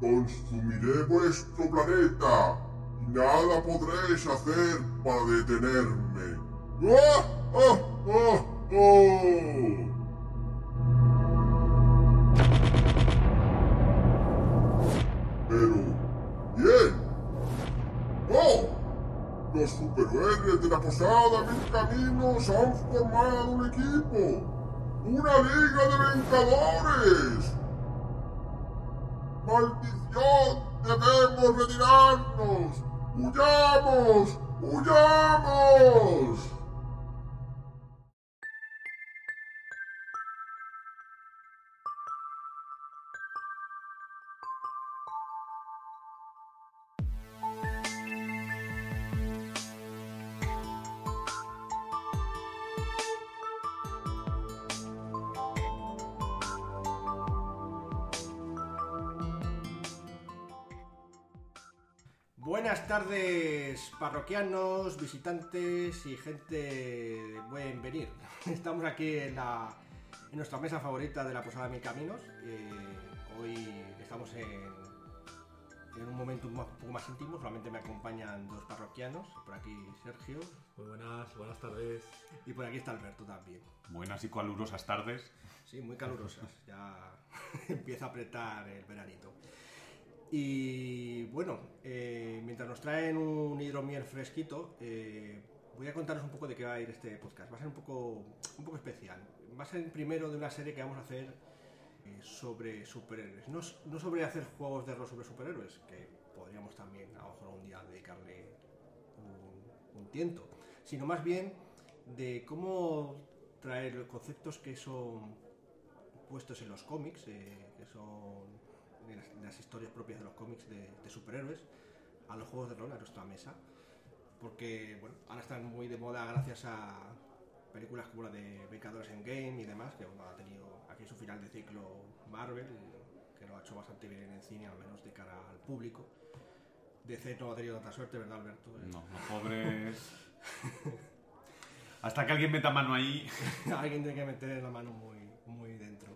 consumiré vuestro planeta y nada podréis hacer para detenerme. ¡Ah, ah, ah, ah! Pero, bien. ¡Oh! Los superhéroes de la posada Mil Caminos han formado un equipo. ¡Una liga de vengadores! ¡Maldición! ¡Debemos retirarnos! ¡Huyamos! ¡Huyamos! Parroquianos, visitantes y gente de buen venir. Estamos aquí en, la, en nuestra mesa favorita de la Posada Mil Caminos. Eh, hoy estamos en, en un momento un poco más íntimo, solamente me acompañan dos parroquianos. Por aquí Sergio Muy buenas, buenas tardes. y por aquí está Alberto también. Buenas y calurosas tardes. Sí, muy calurosas. Ya empieza a apretar el veranito. Y bueno, eh, mientras nos traen un hidromiel fresquito, eh, voy a contaros un poco de qué va a ir este podcast. Va a ser un poco, un poco especial. Va a ser primero de una serie que vamos a hacer eh, sobre superhéroes. No, no sobre hacer juegos de rol sobre superhéroes, que podríamos también a lo mejor un día dedicarle un, un tiento, sino más bien de cómo traer conceptos que son puestos en los cómics, que son de las, de las historias propias de los cómics de, de superhéroes, a los juegos de rol, a nuestra mesa. Porque, bueno, ahora están muy de moda gracias a películas como la de Vengadores en Game y demás, que bueno, ha tenido aquí su final de ciclo Marvel, que lo ha hecho bastante bien en el cine, al menos de cara al público. DC no ha tenido tanta suerte, ¿verdad, Alberto? No, los pobres. Hasta que alguien meta mano ahí. Alguien tiene que meter la mano muy, muy dentro.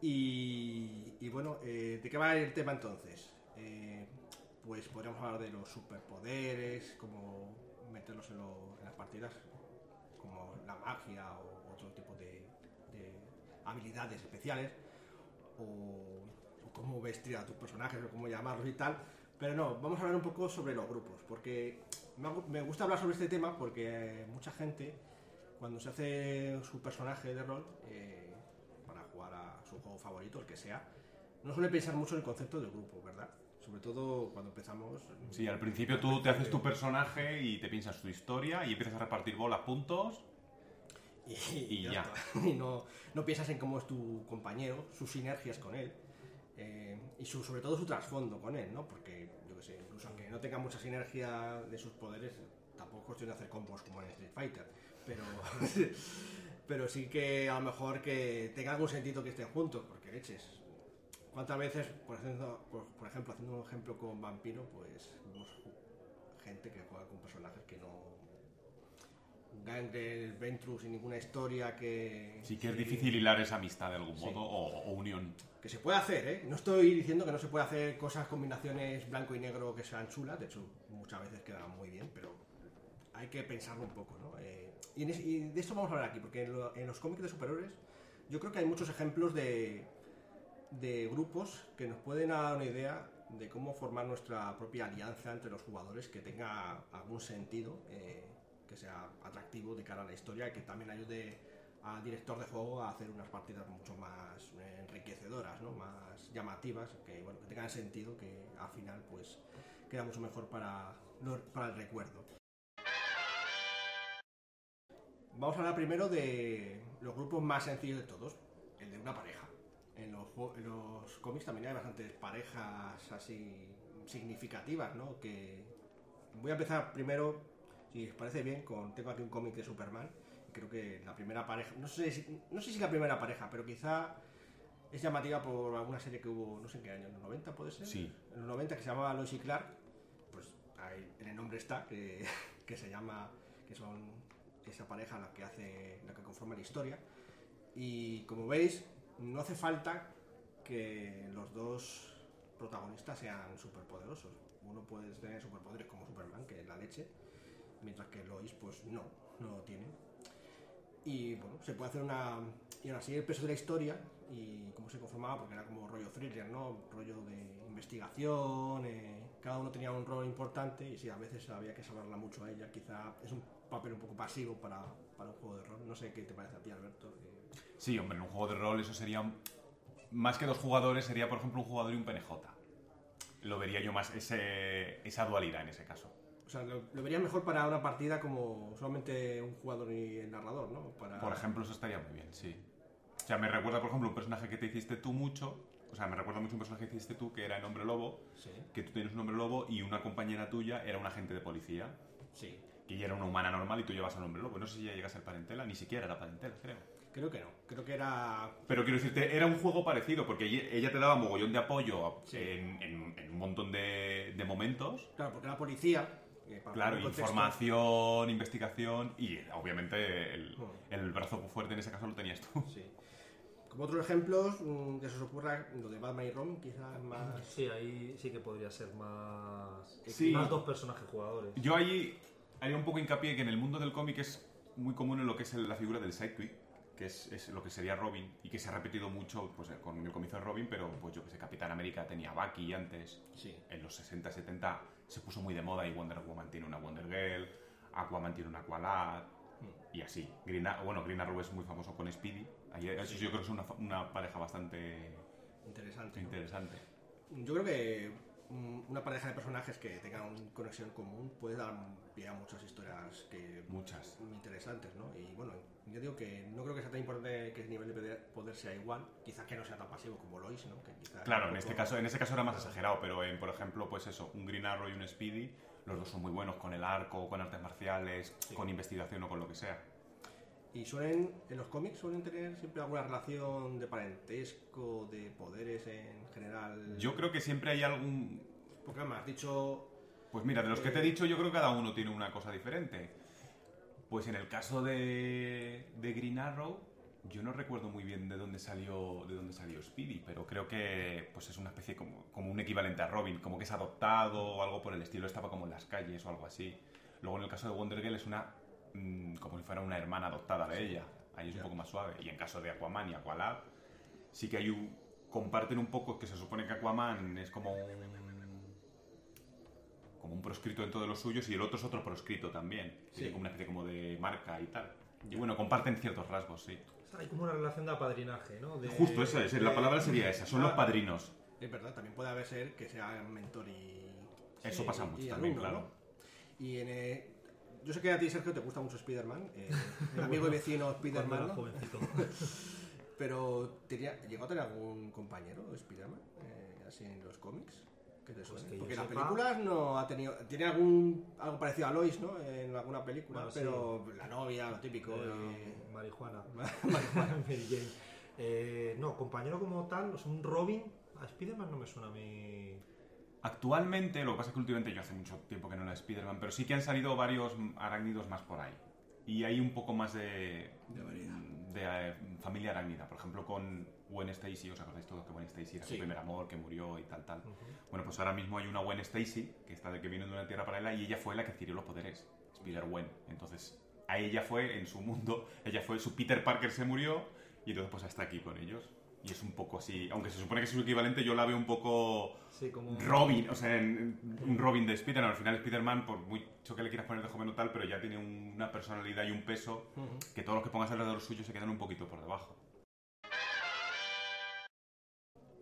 Y, y bueno, eh, ¿de qué va el tema entonces? Eh, pues podríamos hablar de los superpoderes, cómo meterlos en, las partidas, como la magia o otro tipo de, de habilidades especiales, o, o cómo vestir a tus personajes, o cómo llamarlos y tal. Pero no, vamos a hablar un poco sobre los grupos, porque me, gusta hablar sobre este tema porque mucha gente, cuando se hace su personaje de rol, eh, para jugar a su juego favorito, el que sea, no suele pensar mucho en el concepto del grupo, ¿verdad? Sobre todo cuando empezamos. Sí, al principio tú te haces tu personaje y te piensas tu historia y empiezas a repartir bolas, puntos. y, y ya. Y no, no piensas en cómo es tu compañero, sus sinergias con él. eh, y su- sobre todo su trasfondo con él, ¿no? Porque, yo que sé, incluso aunque no tenga mucha sinergia de sus poderes, tampoco es cuestión de hacer combos como en Street Fighter. Pero, pero sí que a lo mejor que tenga algún sentido que estén juntos, porque leches. ¿Cuántas veces, por ejemplo, por, por ejemplo, haciendo un ejemplo con Vampiro, pues vemos gente que juega con personajes que no Gangrel, Ventrue sin ninguna historia que... Sí que es difícil hilar esa amistad de algún Sí. modo o, o unión. Que se puede hacer, ¿eh? No estoy diciendo que no se puede hacer cosas, combinaciones blanco y negro que sean chulas, de hecho muchas veces quedan muy bien, pero hay que pensarlo un poco, ¿no? Eh, y, es- y de esto vamos a hablar aquí, porque en, lo- en los cómics de superhéroes yo creo que hay muchos ejemplos de, de grupos que nos pueden dar una idea de cómo formar nuestra propia alianza entre los jugadores que tenga algún sentido, eh, que sea atractivo de cara a la historia y que también ayude al director de juego a hacer unas partidas mucho más eh, enriquecedoras, ¿no? más llamativas, que, bueno, tengan sentido, que al final pues queda mucho mejor para, para el recuerdo. Vamos a hablar primero de los grupos más sencillos de todos, el de una pareja. En los, en los cómics también hay bastantes parejas así significativas, ¿no? Que voy a empezar primero, si os parece bien, con tengo aquí un cómic de Superman. Creo que la primera pareja, no sé si, no sé si la primera pareja, pero quizá es llamativa por alguna serie que hubo, no sé en qué año, en los 90 puede ser. Sí. En los 90 que se llamaba Lois y Clark, pues ahí en el nombre está, que, que se llama, que son esa pareja la que hace, la que conforma la historia. Y como veis, no hace falta que los dos protagonistas sean superpoderosos. Uno puede tener superpoderes como Superman, que es la leche, mientras que Lois, pues no, no lo tiene. Y bueno, se puede hacer una. Y aún así, el peso de la historia y cómo se conformaba, porque era como rollo thriller, ¿no? Rollo de investigación, eh, cada uno tenía un rol importante y sí, a veces había que salvarla mucho a ella. Quizá es un papel un poco pasivo para, para un juego de rol. No sé qué te parece a ti, Alberto. Eh, Sí, hombre, en un juego de rol eso sería... Más que dos jugadores, sería por ejemplo un jugador y un PNJ. Lo vería yo más, ese, esa dualidad en ese caso. o sea, lo, lo vería mejor para una partida como solamente un jugador y el narrador, ¿no? Para... Por ejemplo, eso estaría muy bien, sí. O sea, me recuerda, por ejemplo, un personaje que te hiciste tú mucho. O sea, me recuerda mucho un personaje que hiciste tú que era el hombre lobo. Sí, Que tú tienes un hombre lobo y una compañera tuya era un agente de policía. sí. Que ella era una humana normal y tú llevas al hombre lobo. No sé si ya llegas al parentela, ni siquiera era parentela, creo. Creo que no. Creo que era Pero quiero decirte, era un juego parecido, porque ella te daba mogollón de apoyo Sí. en, en- en un montón de, de momentos. Claro, porque era policía. eh, para Claro, poner contexto, información, investigación y obviamente el, Hmm. el brazo fuerte en ese caso lo tenías tú. Sí. Como otros ejemplos, mm, que se os ocurra lo de Batman y Ron, quizás más. Sí, ahí sí que podría ser más. Sí. Más dos personajes jugadores. Yo ahí haría un poco hincapié que en el mundo del cómic es muy común en lo que es la figura del sidekick, que es, es lo que sería Robin, y que se ha repetido mucho pues, con el comienzo de Robin, pero pues yo que sé, Capitán América tenía Bucky antes, Sí. en los 60, 70 se puso muy de moda y Wonder Woman tiene una Wonder Girl, Aquaman tiene una Aqualad y así. Green, bueno, Green Arrow es muy famoso con Speedy. Ahí, eso yo creo que es una, pareja bastante Interesante. ¿no? interesante. Yo creo que una pareja de personajes que tengan una conexión común puede dar pie a muchas historias que Muchas. muy interesantes, ¿no? Y bueno, yo digo que no creo que sea tan importante que el nivel de poder- sea igual, quizás que no sea tan pasivo como Lois, ¿no? Que quizás Claro, en este caso, en ese caso era más exagerado, pero en, por ejemplo, pues eso, un Green Arrow y un Speedy, los dos son muy buenos con el arco, con artes marciales, Sí. con investigación o con lo que sea. Y suelen, en los cómics suelen tener siempre alguna relación de parentesco, de poderes en general. Yo creo que siempre hay algún... Porque además has dicho Pues mira, de los que te he dicho, yo creo que cada uno tiene una cosa diferente. Pues en el caso de, de Green Arrow, yo no recuerdo muy bien de dónde salió de dónde salió Speedy, pero creo que pues es una especie como, como un equivalente a Robin, como que es adoptado o algo por el estilo, estaba como en las calles o algo así. Luego en el caso de Wonder Girl es una mm, como si fuera una hermana adoptada de ella, ahí es un Ya. poco más suave. Y en caso de Aquaman y Aqualad, sí que hay un comparten un poco que se supone que Aquaman es como un como un proscrito dentro de los suyos y el otro es otro proscrito también. Sí. Tiene como una especie como de marca y tal. Y bueno, comparten ciertos rasgos, sí. Hay como una relación de apadrinaje, ¿no? De- Justo esa es, la de- palabra sería esa, son los Ah, padrinos. Es verdad, también puede haber ser que sea mentor y. Eso y- pasa mucho y también, alumno, claro. ¿no? Y en. eh, yo sé que a ti, Sergio, te gusta mucho Spider-Man, eh, el amigo y vecino Spider-Man, era ¿no? jovencito. Pero, ¿tenía, ¿llegó a tener algún compañero Spider-Man eh, así en los cómics? ¿Qué te suena? que yo Porque en las películas no ha tenido. Tiene algún algo parecido a Lois, ¿no? En alguna película, Bueno, sí. pero la novia, lo típico. Eh, marihuana. marihuana. Eh, no, compañero como tal, o sea, un Robin. A Spider-Man no me suena a mí. Actualmente, lo que pasa es que últimamente yo hace mucho tiempo que no la Spider-Man, pero sí que han salido varios arácnidos más por ahí. Y hay un poco más de, De variedad. De, eh, familia arácnida. Por ejemplo, con Gwen Stacy, ¿os acordáis todos que Gwen Stacy era Sí. su primer amor, que murió y tal, tal? Bueno, pues ahora mismo hay una Gwen Stacy, que está de que viene de una tierra paralela, y ella fue la que adquirió los poderes, Spider-Gwen. Entonces, a ella fue, en su mundo, ella fue, su Peter Parker se murió, y entonces pues está aquí con ellos. Y es un poco así, aunque se supone que es su equivalente, yo la veo un poco Sí, como. Robin, o sea, en- en- un Robin de Spider-Man. Al final Spider-Man, por mucho que le quieras poner de joven o tal, pero ya tiene una personalidad y un peso Ujú. que todos los que pongas alrededor suyo se quedan un poquito por debajo.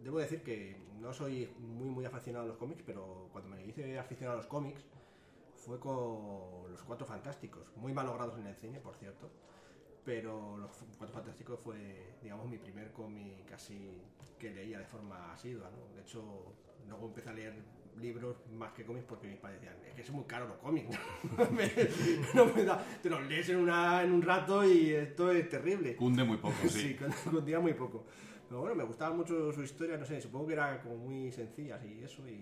Debo decir que no soy muy muy aficionado a los cómics, pero cuando me hice aficionado a los cómics fue con Los Cuatro Fantásticos, muy mal logrados en el cine, por cierto, pero Los Cuatro Fantásticos fue, digamos, mi primer cómic así que leía de forma asidua, ¿no? De hecho, luego empecé a leer libros más que cómics porque mis padres decían, es que es muy caro los cómics, ¿no? Me- no me da- te los lees en, una, en un rato y esto es terrible. Cunde muy poco, Sí, sí. con, con día muy poco. Pero bueno, me gustaba mucho su historia, no sé, supongo que era como muy sencilla y eso. Y,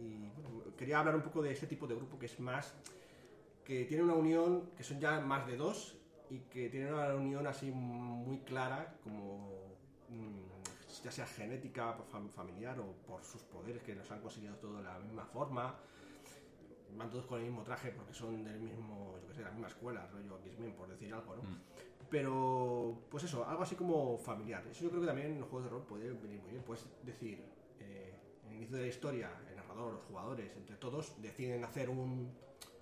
y, bueno, quería hablar un poco de este tipo de grupo que es más. que tiene una unión, que son ya más de dos y que tiene una unión así muy clara, como. mm, ya sea genética, familiar o por sus poderes que los han conseguido todos de la misma forma. Van todos con el mismo traje porque son del mismo, yo qué sé, de la misma escuela, rollo X-Men, por decir algo, ¿no? Mm. Pero, pues eso, algo así como familiar. Eso yo creo que también en los juegos de rol puede venir muy bien. Puedes decir, eh, en el inicio de la historia, el narrador, los jugadores, entre todos, deciden hacer un-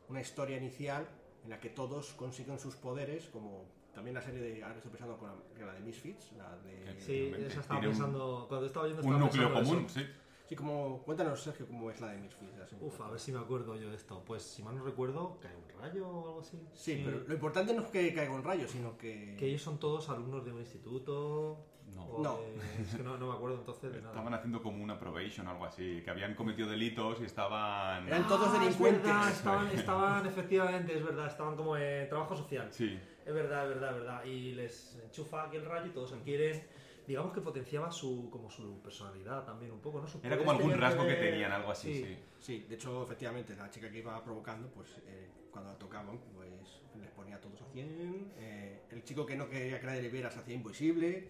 una historia inicial en la que todos consiguen sus poderes, como también la serie de, ahora estoy pensando con la, la de Misfits, la de... Sí, esa estaba un- pensando. Cuando estaba yendo Un estaba núcleo pensando común, eso. sí. Sí, como, cuéntanos, Sergio, cómo es la de Misfits. así Uf, a ver si me acuerdo yo de esto. Pues si mal no recuerdo, cae un rayo o algo así. Sí, pero lo importante no es que caiga un rayo, sino que... Que ellos son todos alumnos de un instituto. No. o No. de- Es que no, no me acuerdo entonces de nada. Estaban haciendo como una probation o algo así, que habían cometido delitos y estaban... Eran todos Ah, delincuentes. Es verdad, estaban, estaban, efectivamente, es verdad, estaban como en trabajo social. Sí, Es verdad, es verdad, es verdad. Y les enchufa aquí el rayo y todos se quieren. Digamos que potenciaba su, como su personalidad también un poco, ¿no? Sus era como algún rasgo que ver- tenían, algo así, sí. Sí, de hecho, efectivamente, la chica que iba provocando, pues eh, cuando la tocaban, pues les ponía a todos a 100. eh, el chico que no quería que nadie le viera se hacía invisible,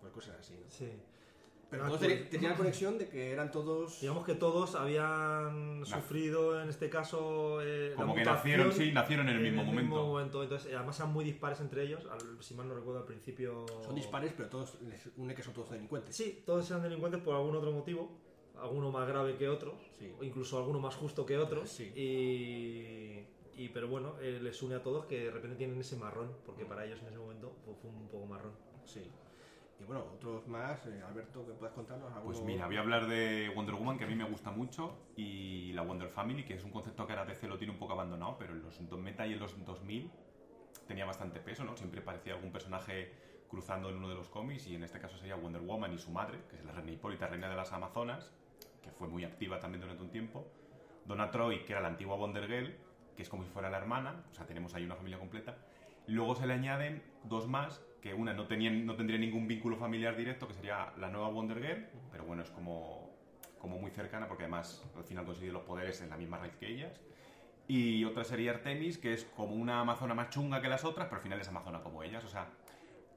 pues cosas así, ¿no? Sí. Pero todos tenían la conexión de que eran todos. Digamos que todos habían sufrido, en este caso, eh, la Como que mutación nacieron, sí, nacieron en el mismo momento. Entonces, eh, además eran muy dispares entre ellos. al- si mal no recuerdo al principio. Son dispares, pero todos les une que son todos delincuentes. Sí, todos eran delincuentes por algún otro motivo. Alguno más grave que otro. Sí. O incluso alguno más justo que otro. Sí. Y, y- pero bueno, eh, les une a todos que de repente tienen ese marrón. Porque para ellos en ese momento pues, fue un poco marrón. Sí. Y bueno, otros más, eh, Alberto, que puedas contarnos alguno? Pues mira, voy a hablar de Wonder Woman, que a mí me gusta mucho, y la Wonder Family, que es un concepto que ahora DC lo tiene un poco abandonado, pero en los 90 y en los 2000 tenía bastante peso, ¿no? Siempre parecía algún personaje cruzando en uno de los cómics, y en este caso sería Wonder Woman y su madre, que es la reina Hipólita, reina de las Amazonas, que fue muy activa también durante un tiempo. Donna Troy, que era la antigua Wonder Girl, que es como si fuera la hermana, o sea, tenemos ahí una familia completa. Luego se le añaden dos más, que una no, tenían, no tendría ningún vínculo familiar directo, que sería la nueva Wonder Girl, pero bueno, es como, como muy cercana, porque además al final consigue los poderes en la misma raíz que ellas. Y otra sería Artemis, que es como una amazona más chunga que las otras, pero al final es amazona como ellas, o sea,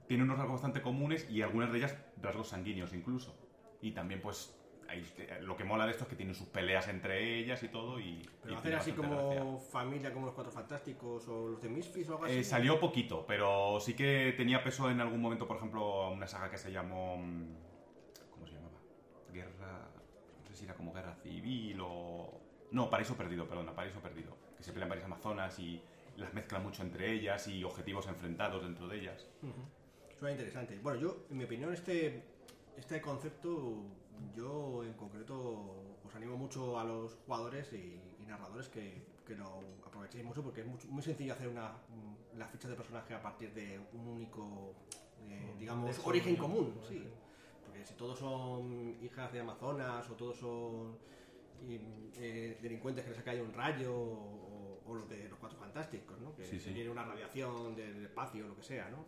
tiene unos rasgos bastante comunes y algunas de ellas rasgos sanguíneos incluso. Y también pues ahí, lo que mola de esto es que tienen sus peleas entre ellas y todo y... Pero y así como gracia. familia, como los Cuatro Fantásticos o los de Misfits o algo así. Eh, salió poquito, pero sí que tenía peso en algún momento, por ejemplo, una saga que se llamó... mm, ¿Cómo se llamaba? Guerra... No sé si era como Guerra Civil o... No, Paraíso Perdido, perdona, Paraíso Perdido. Que se pelean varias amazonas y las mezclan mucho entre ellas y objetivos enfrentados dentro de ellas. Suena interesante. Bueno, yo, en mi opinión, este, este concepto, yo en concreto os animo mucho a los jugadores y, y narradores que, que lo aprovechéis mucho porque es mucho- muy sencillo hacer una, mm, la ficha de personaje a partir de un único, eh, digamos, nexo origen común, Sí. Porque si todos son hijas de Amazonas o todos son eh, delincuentes que les ha caído un rayo o, o los de los Cuatro Fantásticos, ¿no? Que Sí, una radiación del espacio o lo que sea, ¿no?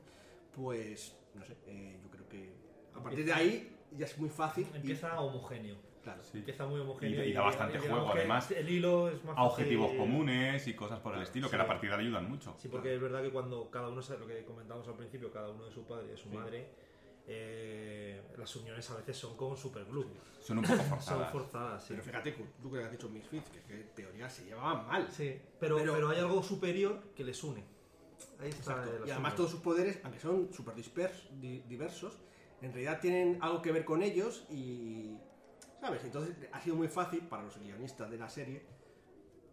Pues, no sé, eh, yo creo que a partir de ahí ya es muy fácil. y- Empieza homogéneo. claro. Sí. Empieza muy homogéneo. Y- y da bastante digamos juego, que además, El hilo es más A objetivos fácil- comunes y cosas por el estilo, que Sí. a la partida le ayudan mucho. Sí, porque es verdad que cuando cada uno lo que comentamos al principio, cada uno de su padre y de su Sí. madre, eh, las uniones a veces son como superglue. Son un poco Son forzadas. forzadas, sí. Pero fíjate, tú que has dicho Misfits, que, que en teoría se llevaban mal. Sí, pero, Pero- pero, hay algo superior que les une. Ahí está Y además todos sus poderes, aunque son súper diversos, en realidad tienen algo que ver con ellos y... ¿Sabes? Entonces ha sido muy fácil para los guionistas de la serie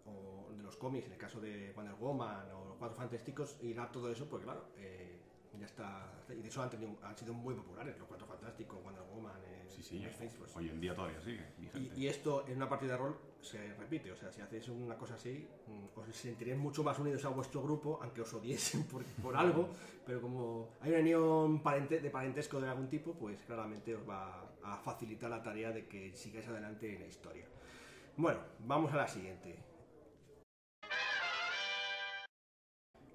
o de los cómics, en el caso de Wonder Woman o los Cuatro Fantásticos, hilar todo eso, porque claro, eh, ya está... Y de hecho han, tenido- han sido muy populares los Cuatro Fantásticos, Wonder Woman, eh, Sí, sí. Misfits, pues, Hoy en día todavía sigue. y, y esto en una partida de rol se repite, o sea, si hacéis una cosa así, mm, os sentiréis mucho más unidos a vuestro grupo, aunque os odiesen por, por algo, pero como hay una unión parente- de parentesco de algún tipo, pues claramente os va a facilitar la tarea de que sigáis adelante en la historia. Bueno, vamos a la siguiente.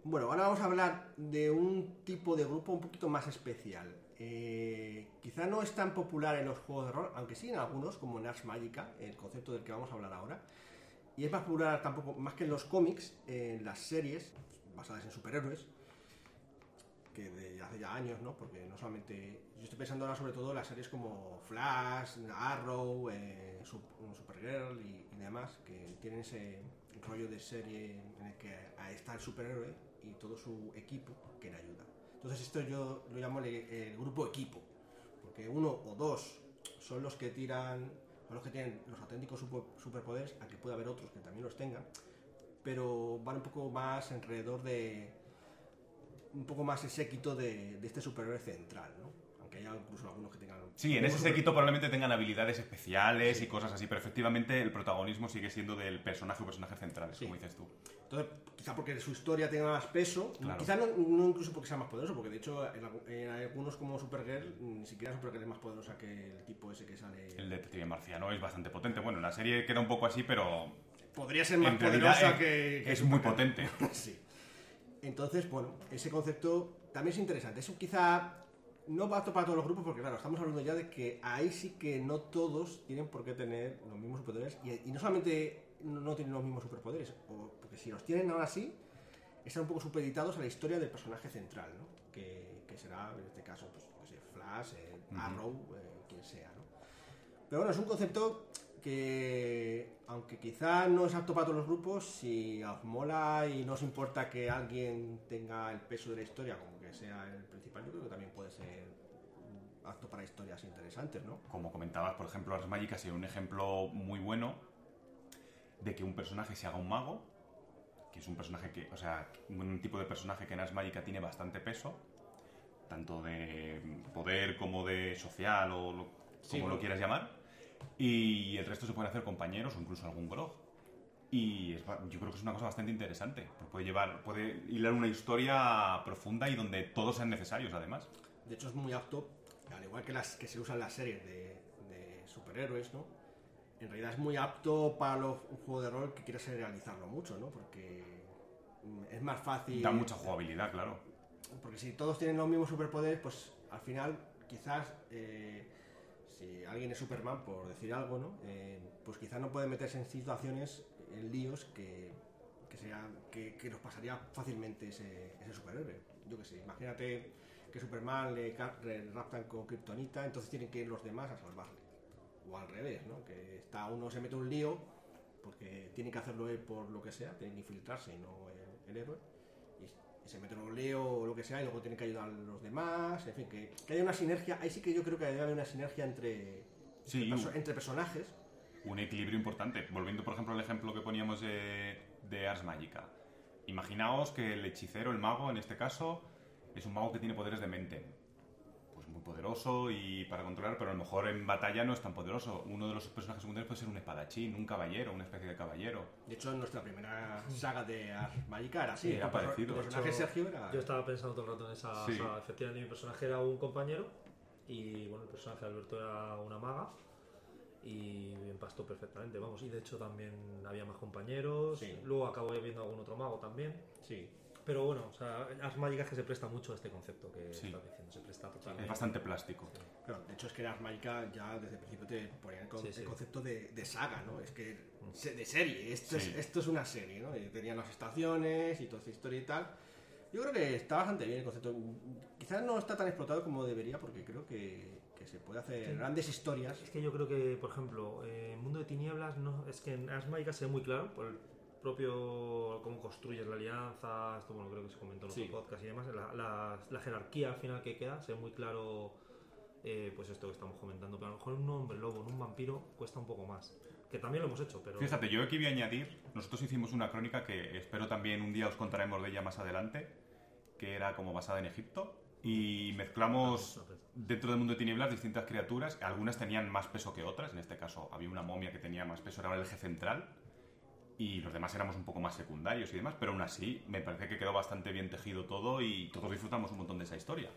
Bueno, ahora vamos a hablar de un tipo de grupo un poquito más especial. Eh, quizá no es tan popular en los juegos de rol, aunque sí en algunos, como en Ars Magica, el concepto del que vamos a hablar ahora. Y es más popular tampoco, más que en los cómics, en las series basadas en superhéroes, que de hace ya años, ¿no? Porque no solamente. Yo estoy pensando ahora sobre todo en las series como Flash, Arrow, eh, Sup- Supergirl y, demás, que tienen ese rollo de serie en el que está el superhéroe y todo su equipo que le ayuda. Entonces esto yo lo llamo el, grupo equipo, porque uno o dos son los que tiran, son los que tienen los auténticos super- superpoderes, aunque puede haber otros que también los tengan, pero van un poco más alrededor de un poco más el séquito de, de este superhéroe central, ¿no? Aunque haya incluso algunos que tengan... Sí, en ese séquito probablemente tengan habilidades especiales y cosas así, pero efectivamente el protagonismo sigue siendo del personaje o personajes centrales, Sí. como dices tú. Entonces, quizá porque su historia tenga más peso, Claro. quizá no, no incluso porque sea más poderoso, porque de hecho en, algu- en algunos como Supergirl, ni siquiera Supergirl es más poderosa que el tipo ese que sale... El detective marciano es bastante potente. Bueno, en la serie queda un poco así, pero Podría ser más poderosa es, que, que es muy potente. sí. Entonces, bueno, ese concepto también es interesante. Eso quizá no va a topar a todos los grupos porque, claro, estamos hablando ya de que ahí sí que no todos tienen por qué tener los mismos superpoderes y, y no solamente no no tienen los mismos superpoderes, o- porque si los tienen ahora sí, están un poco supeditados a la historia del personaje central, ¿no? Que, que será, en este caso, pues, qué sé, Flash, eh. Arrow, eh, quien sea, ¿no? Pero bueno, es un concepto que, aunque quizá no es apto para todos los grupos, si os mola y no os importa que alguien tenga el peso de la historia como que sea el principal, yo creo que también puede ser apto para historias interesantes, ¿no? Como comentabas, por ejemplo, Ars Magica sería un ejemplo muy bueno de que un personaje se haga un mago, que es un personaje que, o sea, un tipo de personaje que en Ars Magica tiene bastante peso, tanto de poder como de social o lo- Sí, como lo quieras llamar, y el resto se pueden hacer compañeros o incluso algún grog. Y es yo creo que es una cosa bastante interesante. porque Puede llevar, puede hilar una historia profunda y donde todos sean necesarios, además. De hecho, es muy apto, al igual que las que se usan las series de, de superhéroes, ¿no? En realidad es muy apto para los- un juego de rol que quieres realizarlo mucho, ¿no? Porque mm, es más fácil. Da mucha jugabilidad, claro. Porque si todos tienen los mismos superpoderes, pues al final, quizás, eh, si alguien es Superman, por decir algo, ¿no? Eh, pues quizás no puede meterse en situaciones, en líos que, que, sea, que, que nos pasaría fácilmente ese, ese superhéroe. Yo que sé, imagínate que Superman le, raptan con Kryptonita, entonces tienen que ir los demás a salvarle. O al revés, ¿no? Que está uno se mete un lío porque tiene que hacerlo él por lo que sea, tiene que infiltrarse y no el héroe se mete un lío o lo que sea y luego tiene que ayudar a los demás, en fin, que, que haya una sinergia, ahí sí que yo creo que debe haber una sinergia entre, Sí, entre, perso- entre personajes. un equilibrio importante. Volviendo, por ejemplo, al ejemplo que poníamos de, de Ars Magica. Imaginaos que el hechicero, el mago, en este caso, es un mago que tiene poderes de mente. Poderoso y para controlar, pero a lo mejor en batalla no es tan poderoso. Uno de los personajes secundarios puede ser un espadachín, un caballero, una especie de caballero. De hecho, en nuestra primera saga de Ars Magica era así. Sí, era parecido. Tu De personaje hecho, Sergio era... Yo estaba pensando todo el rato en esa Sí. saga. Efectivamente, mi personaje era un compañero y bueno, el personaje de Alberto era una maga y empastó perfectamente, vamos. Y de hecho también había más compañeros. Sí. Luego acabo viendo algún otro mago también. Sí. Pero bueno, o sea, Ars Magica es que se presta mucho a este concepto que Sí. estás diciendo, se presta Es totalmente. bastante plástico. Claro, de hecho es que Ars Magica ya desde el principio te ponían el, con- Sí, sí. el concepto de, de saga, ¿no? Es que se- de serie, esto, Sí. es, esto es una serie, ¿no? Y tenían las estaciones y toda esa historia y tal. Yo creo que está bastante bien el concepto. Quizás no está tan explotado como debería porque creo que, que se puede hacer Sí. grandes historias. Es que yo creo que, por ejemplo, eh, en Mundo de Tinieblas, no, es que en Ars Magica se ve muy claro por el propio cómo construyes la alianza, esto bueno, creo que se comentó en otro Sí. podcast y demás, la, la- la jerarquía al final que queda, se ve muy claro eh, pues esto que estamos comentando, pero a lo mejor en un hombre lobo, en un vampiro, cuesta un poco más. Que también lo hemos hecho, pero... Fíjate, yo aquí voy a añadir, nosotros hicimos una crónica que espero también un día os contaremos de ella más adelante, que era como basada en Egipto, y mezclamos dentro del mundo de tinieblas distintas criaturas, algunas tenían más peso que otras, en este caso había una momia que tenía más peso, era el eje central, y los demás éramos un poco más secundarios y demás, pero aún así me parece que quedó bastante bien tejido todo y todos disfrutamos un montón de esa historia.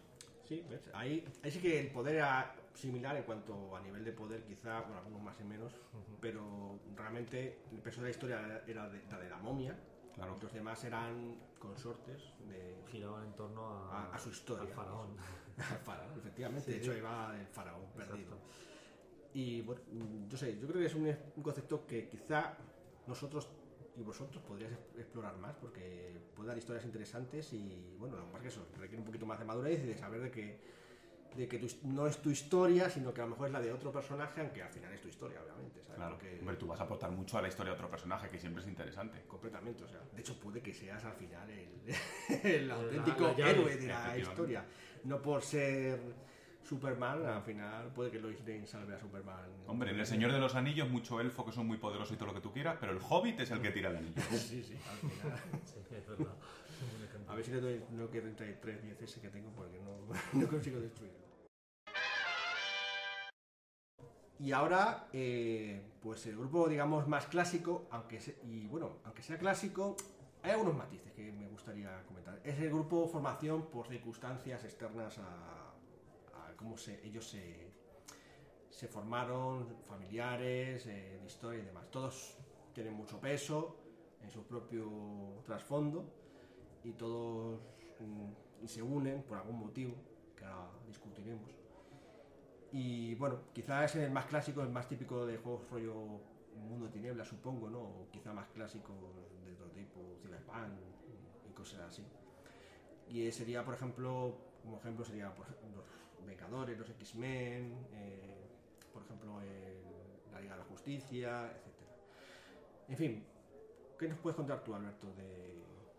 Sí, ¿ves? Ahí, ahí sí que el poder era similar en cuanto a nivel de poder, quizá, bueno, algunos más y menos, pero realmente el peso de la historia era de, la de la momia Claro. Los demás eran consortes de Giraban en torno a, A- a su historia. Al faraón. al faraón, efectivamente. Sí, de hecho, iba el faraón perdido. Exacto. Y bueno, yo sé, yo creo que es un, un concepto que quizá nosotros y vosotros podríais ex- explorar más porque puede dar historias interesantes y bueno, lo que pasa es que eso requiere un poquito más de madurez y de saber de que, de que tu no es tu historia, sino que a lo mejor es la de otro personaje, aunque al final es tu historia, obviamente. ¿sabes? Claro. Porque- Hombre, tú vas a aportar mucho a la historia de otro personaje, que siempre es interesante. Completamente, o sea, de hecho puede que seas al final el, el auténtico la llave, héroe de la historia. No por ser Superman, al final puede que Lois Lane salve a Superman. Hombre, en El Señor de los Anillos, mucho elfo que son muy poderosos y todo lo que tú quieras, pero el Hobbit es el que tira el anillo. Sí, sí, al final. Sí, es verdad. A ver si le doy no quiero entrar en 3 10 ese que tengo porque no, no consigo destruirlo. Y ahora, eh, pues el grupo, digamos, más clásico, aunque se- y bueno, aunque sea clásico, hay algunos matices que me gustaría comentar. Es el grupo formación por circunstancias externas a cómo ellos se, formaron, familiares, eh, historia y demás. Todos tienen mucho peso en su propio trasfondo y todos mm, y se unen por algún motivo que ahora discutiremos. Y bueno, quizás es el más clásico, el más típico de juegos rollo Mundo de Tinieblas, supongo, ¿no? O quizá más clásico de otro tipo, Cyberpunk y cosas así. Y sería, por ejemplo, como ejemplo sería Vengadores, los X-Men, eh, por ejemplo, el- la Liga de la Justicia, etcétera. En fin, ¿qué nos puedes contar tú, Alberto, de,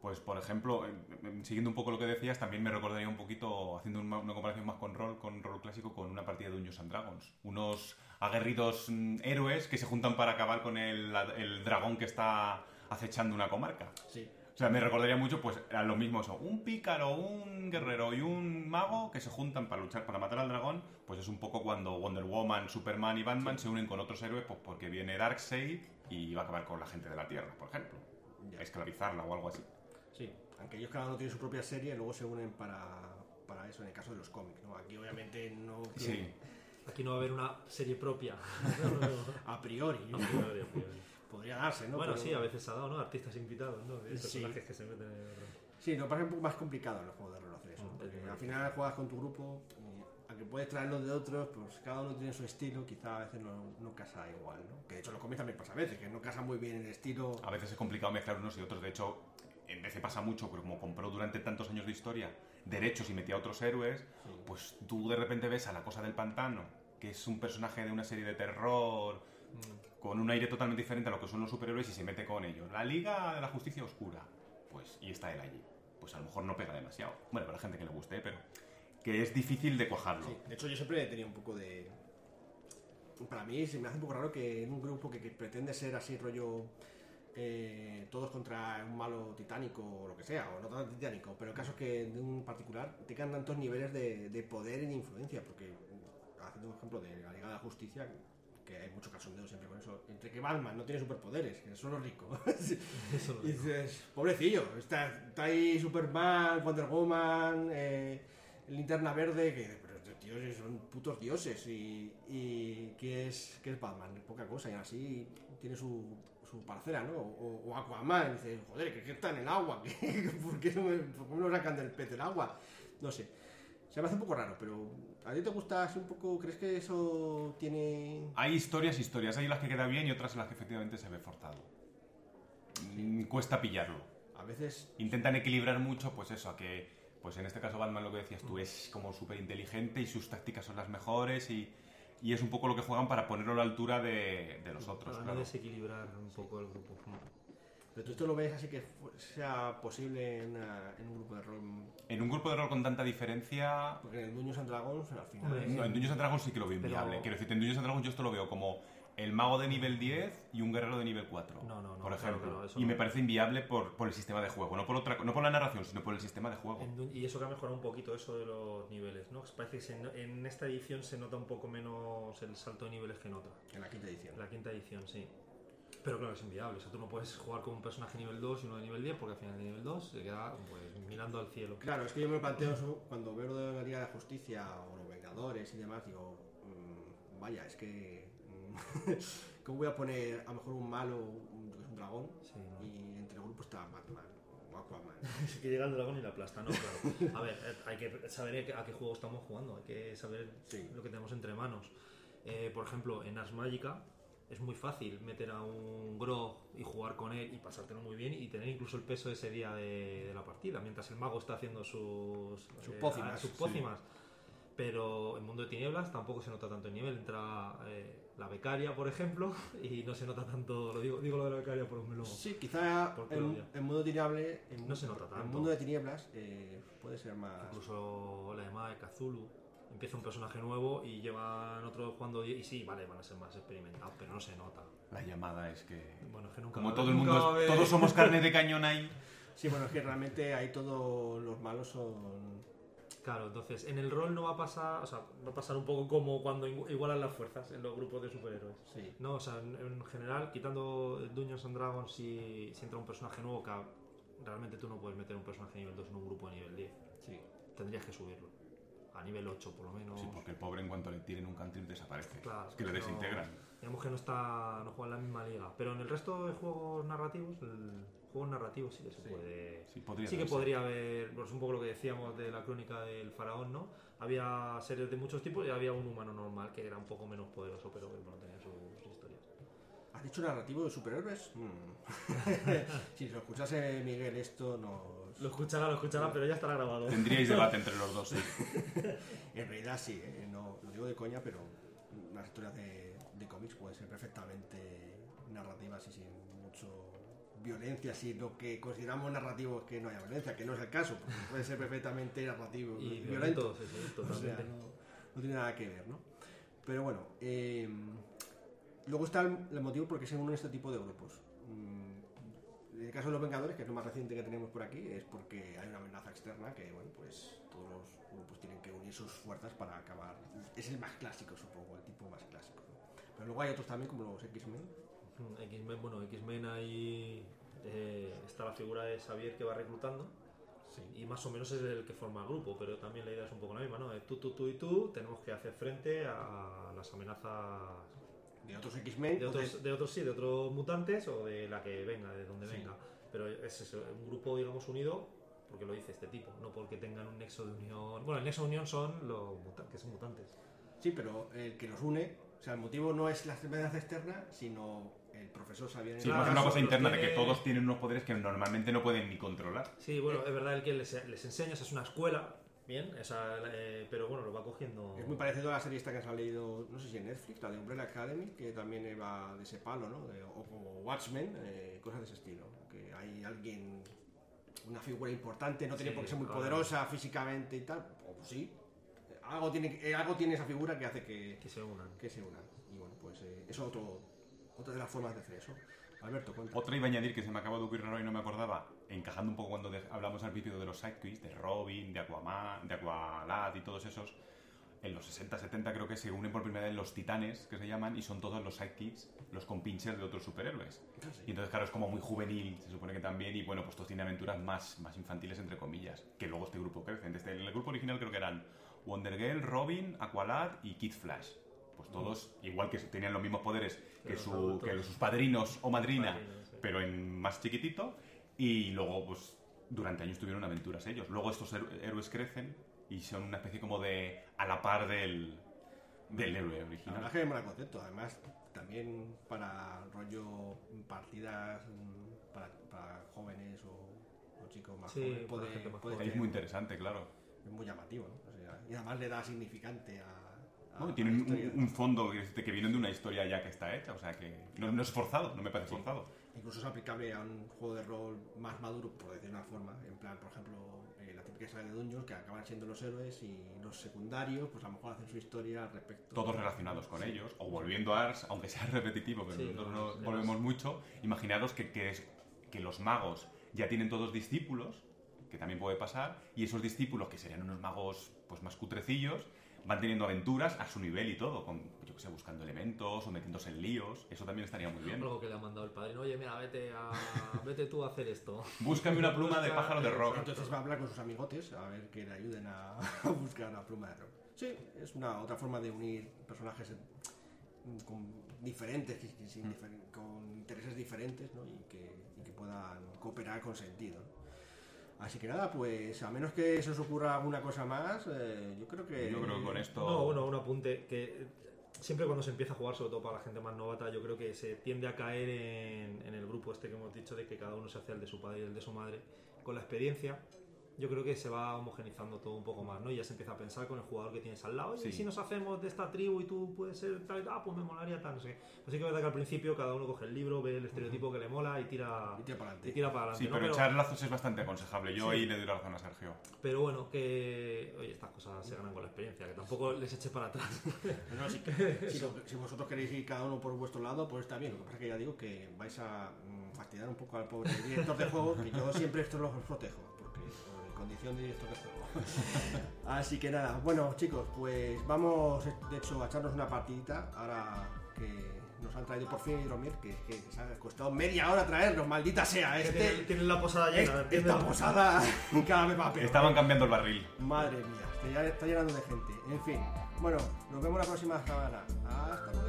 Pues, por ejemplo, eh, eh, siguiendo un poco lo que decías, también me recordaría un poquito, haciendo una, una comparación más con rol, con rol clásico, con una partida de Dungeons and Dragons. Unos aguerridos mm, héroes que se juntan para acabar con el, el dragón que está acechando una comarca. Sí, sea, me recordaría mucho, pues, a lo mismo eso. Un pícaro, un guerrero y un mago que se juntan para luchar, para matar al dragón, pues es un poco cuando Wonder Woman, Superman y Batman se unen con otros héroes, pues porque viene Darkseid y va a acabar con la gente de la Tierra, por ejemplo. Ya. A esclavizarla o algo así. sí. Aunque ellos cada uno tiene su propia serie, luego se unen para, para eso, en el caso de los cómics, ¿no? Aquí obviamente no Sí. tiene- Aquí no va a haber una serie propia. a priori, ¿no? Podría darse, ¿no? bueno, Pero- sí, a veces se ha dado, ¿no? Artistas invitados, ¿no? De Sí. personajes que se meten en otro. Sí, nos parece un poco más complicado en los juegos de rol hacer eso. Mm, Porque al final juegas con tu grupo, y aunque puedes traerlos de otros, pues cada uno tiene su estilo, quizá a veces no, no casa igual, ¿no? Que de hecho los cómics también pasa a veces, que no casa muy bien el estilo. A veces es complicado mezclar unos y otros. De hecho, en DC pasa mucho, pero como compró durante tantos años de historia derechos y metía a otros héroes, pues tú de repente ves a la cosa del pantano, que es un personaje de una serie de terror, con un aire totalmente diferente a lo que son los superhéroes y se mete con ellos. La Liga de la Justicia Oscura, pues, y está él allí. Pues a lo mejor no pega demasiado. Bueno, para gente que le guste, pero que es difícil de cuajarlo. Sí, de hecho yo siempre he tenido un poco de... Para mí se me hace un poco raro que en un grupo que, que pretende ser así rollo... eh, todos contra un malo titánico o lo que sea, o no tan titánico, pero el caso es que de un particular tengan tantos niveles de, de poder y de influencia, porque haciendo un ejemplo de la Liga de la Justicia, hay mucho cachondeo siempre con eso, entre que Batman no tiene superpoderes, que son los ricos, Eso lo y dices, pobrecillo, está, está ahí Superman, Wonder Woman, eh, Linterna Verde, que pero estos tíos son putos dioses. Y, y ¿qué, es, ¿qué es Batman? Poca cosa, y así tiene su, su parcela, ¿no? O, o Aquaman, dice, joder, que, que está en el agua, ¿por, qué no me, por qué no sacan del pez del agua? No sé. Se me hace un poco raro, pero ¿a ti te gusta así un poco? ¿Crees que eso tiene...? Hay historias, historias. Hay las que queda bien y otras en las que efectivamente se ve forzado. Mm, Cuesta pillarlo. A veces Intentan equilibrar mucho, pues eso, a que, pues en este caso Batman lo que decías tú es como súper inteligente y sus tácticas son las mejores y, y es un poco lo que juegan para ponerlo a la altura de, de los otros, Para no claro. desequilibrar un poco el grupo. Pero tú esto lo ves así que sea posible en, una- en un grupo de rol. En un grupo de rol con tanta diferencia, Porque en el Dungeons and Dragons, al final. Hombre, no, en Dungeons and Dragons sí que lo veo Pero- inviable. Quiero decir, en Dungeons and Dragons yo esto lo veo como el mago de nivel 10 y un guerrero de nivel 4. No, no, no, Por ejemplo. claro, eso y no. me parece inviable por, por el sistema de juego. No por, otra, no por la narración, sino por el sistema de juego. En y eso que ha mejorado un poquito eso de los niveles, ¿no? Parece que se en esta edición se nota un poco menos el salto de niveles que en otra. En la quinta edición. En la quinta edición, sí. Pero claro, es inviable. O sea, tú no puedes jugar con un personaje nivel 2 y uno de nivel 10 porque al final de nivel 2 se queda pues, mirando al cielo. Claro, es que yo me planteo eso cuando veo lo de la Liga de la Justicia o los Vengadores y demás, digo, mm, vaya, es que. mm, ¿cómo voy a poner a lo mejor un malo, un, un dragón? Sí, ¿no? Y entre el grupo está Batman Aquaman. Es que llega el dragón y la aplasta, ¿no? Claro. A ver, eh, hay que saber a qué juego estamos jugando, hay que saber Sí. lo que tenemos entre manos. Eh, por ejemplo, en Ars Magica es muy fácil meter a un Grog y jugar con él y pasártelo muy bien y tener incluso el peso ese día de, de la partida, mientras el mago está haciendo sus, Sus eh, pócimas, sus sí. pócimas. Pero en Mundo de Tinieblas tampoco se nota tanto el nivel. Entra eh, la becaria, por ejemplo, y no se nota tanto. Lo digo, digo lo de la becaria por un. Sí, quizá en, en mundo tiniable, en, No se nota en tanto. mundo de tinieblas eh, puede ser más. Incluso la de Mae, Kazulu. Empieza un personaje nuevo y llevan otro jugando. Y sí, vale, van a ser más experimentados, pero no se nota. La llamada es que. Bueno, es que nunca Como todo el mundo, es- todos somos carne de cañón ahí. Sí, bueno, es que realmente ahí todos los malos son. Claro, entonces en el rol no va a pasar. O sea, va a pasar un poco como cuando igu- igualan las fuerzas en los grupos de superhéroes. Sí. No, o sea, en, en general, quitando Dungeons and Dragons, si, si entra un personaje nuevo, que realmente tú no puedes meter un personaje nivel 2 en un grupo de nivel 10. Sí. Tendrías que subirlo. A nivel 8 por lo menos. Sí, porque el pobre en cuanto le tiren un cantrip desaparece. Claro, es que le desintegran. Digamos que no está no juega en la misma liga. Pero en el resto de juegos narrativos, el juegos narrativos sí que se Sí. puede. Sí, podría Sí que podría haber, pues un poco lo que decíamos de la crónica del faraón, ¿no? Había seres de muchos tipos y había un humano normal que era un poco menos poderoso, pero que bueno, tenía sus historias. ¿Has dicho narrativo de superhéroes? Mm. si lo escuchase Miguel esto nos... Lo escuchará, lo escuchará, pero ya estará grabado. Tendríais debate entre los dos, sí. En realidad sí, ¿eh? no, lo digo de coña, pero las historias de, de cómics pueden ser perfectamente narrativas y sin mucho violencia, si lo que consideramos narrativo es que no haya violencia, que no es el caso, puede ser perfectamente narrativo Y violento, violento. sí, sí, O sea, totalmente. no, no tiene nada que ver, ¿no? Pero bueno, eh, luego está el, el motivo por qué se unen este tipo de grupos. Mm, En el caso de los Vengadores, que es lo más reciente que tenemos por aquí, es porque hay una amenaza externa que, bueno, pues todos los grupos tienen que unir sus fuerzas para acabar. Es el más clásico, supongo, el tipo más clásico. ¿no? Pero luego hay otros también, como los X-Men. X-Men, bueno, X-Men ahí eh, está la figura de Xavier que va reclutando Sí. y más o menos es el que forma el grupo, pero también la idea es un poco la misma, ¿no? Tú, tú, tú y tú tenemos que hacer frente a las amenazas De otros X-Men. de otros, de otros sí, de otros mutantes o de la que venga, de donde Sí. venga. Pero es eso, un grupo, digamos, unido porque lo dice este tipo, no porque tengan un nexo de unión. Bueno, el nexo de unión son los que son mutantes. Sí, pero el que los une, o sea, el motivo no es la amenaza externa, sino el profesor Xavier. Sí, más una cosa interna de tiene- que todos tienen unos poderes que normalmente no pueden ni controlar. Sí, bueno, es verdad el que les, les enseñas es una escuela, bien, esa, eh, pero bueno, lo va cogiendo. Es muy parecido a la serie esta que ha leído, no sé si en Netflix, la de Umbrella Academy, que también va de ese palo, ¿no? De- o como Watchmen, eh, cosas de ese estilo. Que hay alguien, una figura importante, no tiene por qué ser muy claro. poderosa físicamente y tal, o pues sí. Algo tiene, eh, algo tiene esa figura que hace que, que se unan. que se unan. Y bueno, pues eh, eso es otro, otra de las formas de hacer eso. Alberto, cuenta. Otra iba a añadir que se me acaba de ocurrir ahora y no me acordaba, encajando un poco cuando hablamos al principio de los sidekicks, de Robin, de Aquaman, de Aqualad y todos esos. En los 60, 70 creo que se unen por primera vez los titanes, que se llaman, y son todos los sidekicks, los compinches de otros superhéroes. Y entonces, claro, es como muy juvenil, se supone que también, y bueno, pues todos tienen aventuras más, más infantiles, entre comillas, que luego este grupo crece. Desde el grupo original creo que eran Wonder Girl, Robin, Aqualad y Kid Flash. Pues todos, igual que tenían los mismos poderes que, su- que sus padrinos o madrina, Padrinos, sí. pero en más chiquitito, y luego, pues, durante años tuvieron aventuras ellos. Luego estos héro- héroes crecen y son una especie como de a la par del, del héroe La original. verdad es que me concepto. Además, también para rollo partidas mm, para, para jóvenes o, o chicos más Sí, jóvenes, puede- más puede joven. Es muy interesante, claro. es muy llamativo, ¿no? O sea, y además le da significante a. No, y a tiene la un, un fondo que, que viene de una historia ya que está hecha, o sea que no, no es forzado, no me parece forzado. Incluso es aplicable a un juego de rol más maduro, por decir una forma. En plan, por ejemplo, eh, la típica saga de Dungeons, que acaban siendo los héroes y los secundarios, pues a lo mejor hacen su historia al respecto. Todos relacionados con ellos, o volviendo a Ars, aunque sea repetitivo, pero Sí, nosotros no, volvemos mucho, imaginaros que, que, es, que los magos ya tienen todos discípulos, que también puede pasar, y esos discípulos, que serían unos magos pues más cutrecillos, van teniendo aventuras a su nivel y todo, con, yo que sé, buscando elementos o metiéndose en líos, eso también estaría muy bien. Algo que le ha mandado el padre. Oye, mira, vete, a, vete tú a hacer esto. Búscame una pluma de pájaro de rock. Entonces va a hablar con sus amigotes a ver que le ayuden a, buscar la pluma de rock. Sí, es una otra forma de unir personajes. con diferentes, difer- con intereses diferentes, ¿no? Y que, y que puedan cooperar con sentido. Así que nada, pues a menos que se os ocurra alguna cosa más, eh, yo creo que... Yo creo que con esto. No, bueno, un apunte que eh, siempre cuando se empieza a jugar, sobre todo para la gente más novata, yo creo que se tiende a caer en, en el grupo este que hemos dicho de que cada uno se hace el de su padre y el de su madre. Con la experiencia, yo creo que se va homogenizando todo un poco más, ¿no? Y ya se empieza a pensar con el jugador que tienes al lado, oye, Sí. ¿y si nos hacemos de esta tribu y tú puedes ser tal, y tal? ah, pues me molaría tal, no sé. Así que es verdad que al principio cada uno coge el libro, ve el estereotipo que le mola y tira, Y tira para adelante. y tira para adelante. Sí, ¿no? pero echar lazos es bastante aconsejable. Yo Sí. ahí le doy la razón a Sergio. pero bueno, que oye, estas cosas se ganan con la experiencia, que tampoco les eche para atrás. No, si, si si vosotros queréis ir cada uno por vuestro lado, pues está bien. Lo que pasa es que ya digo que vais a mm, fastidiar un poco al pobre director de juego, que yo siempre esto los protejo, condición de director de juego. Así que nada, bueno chicos, pues vamos de hecho a echarnos una partidita ahora que nos han traído por fin Hidromiel, que, que se ha costado media hora traernos, maldita sea, Tienen, este, tienen la posada llena, este- esta posada cada vez va peor. Estaban cambiando el barril. Madre mía, está llenando de gente. En fin, bueno, nos vemos la próxima semana. Hasta luego.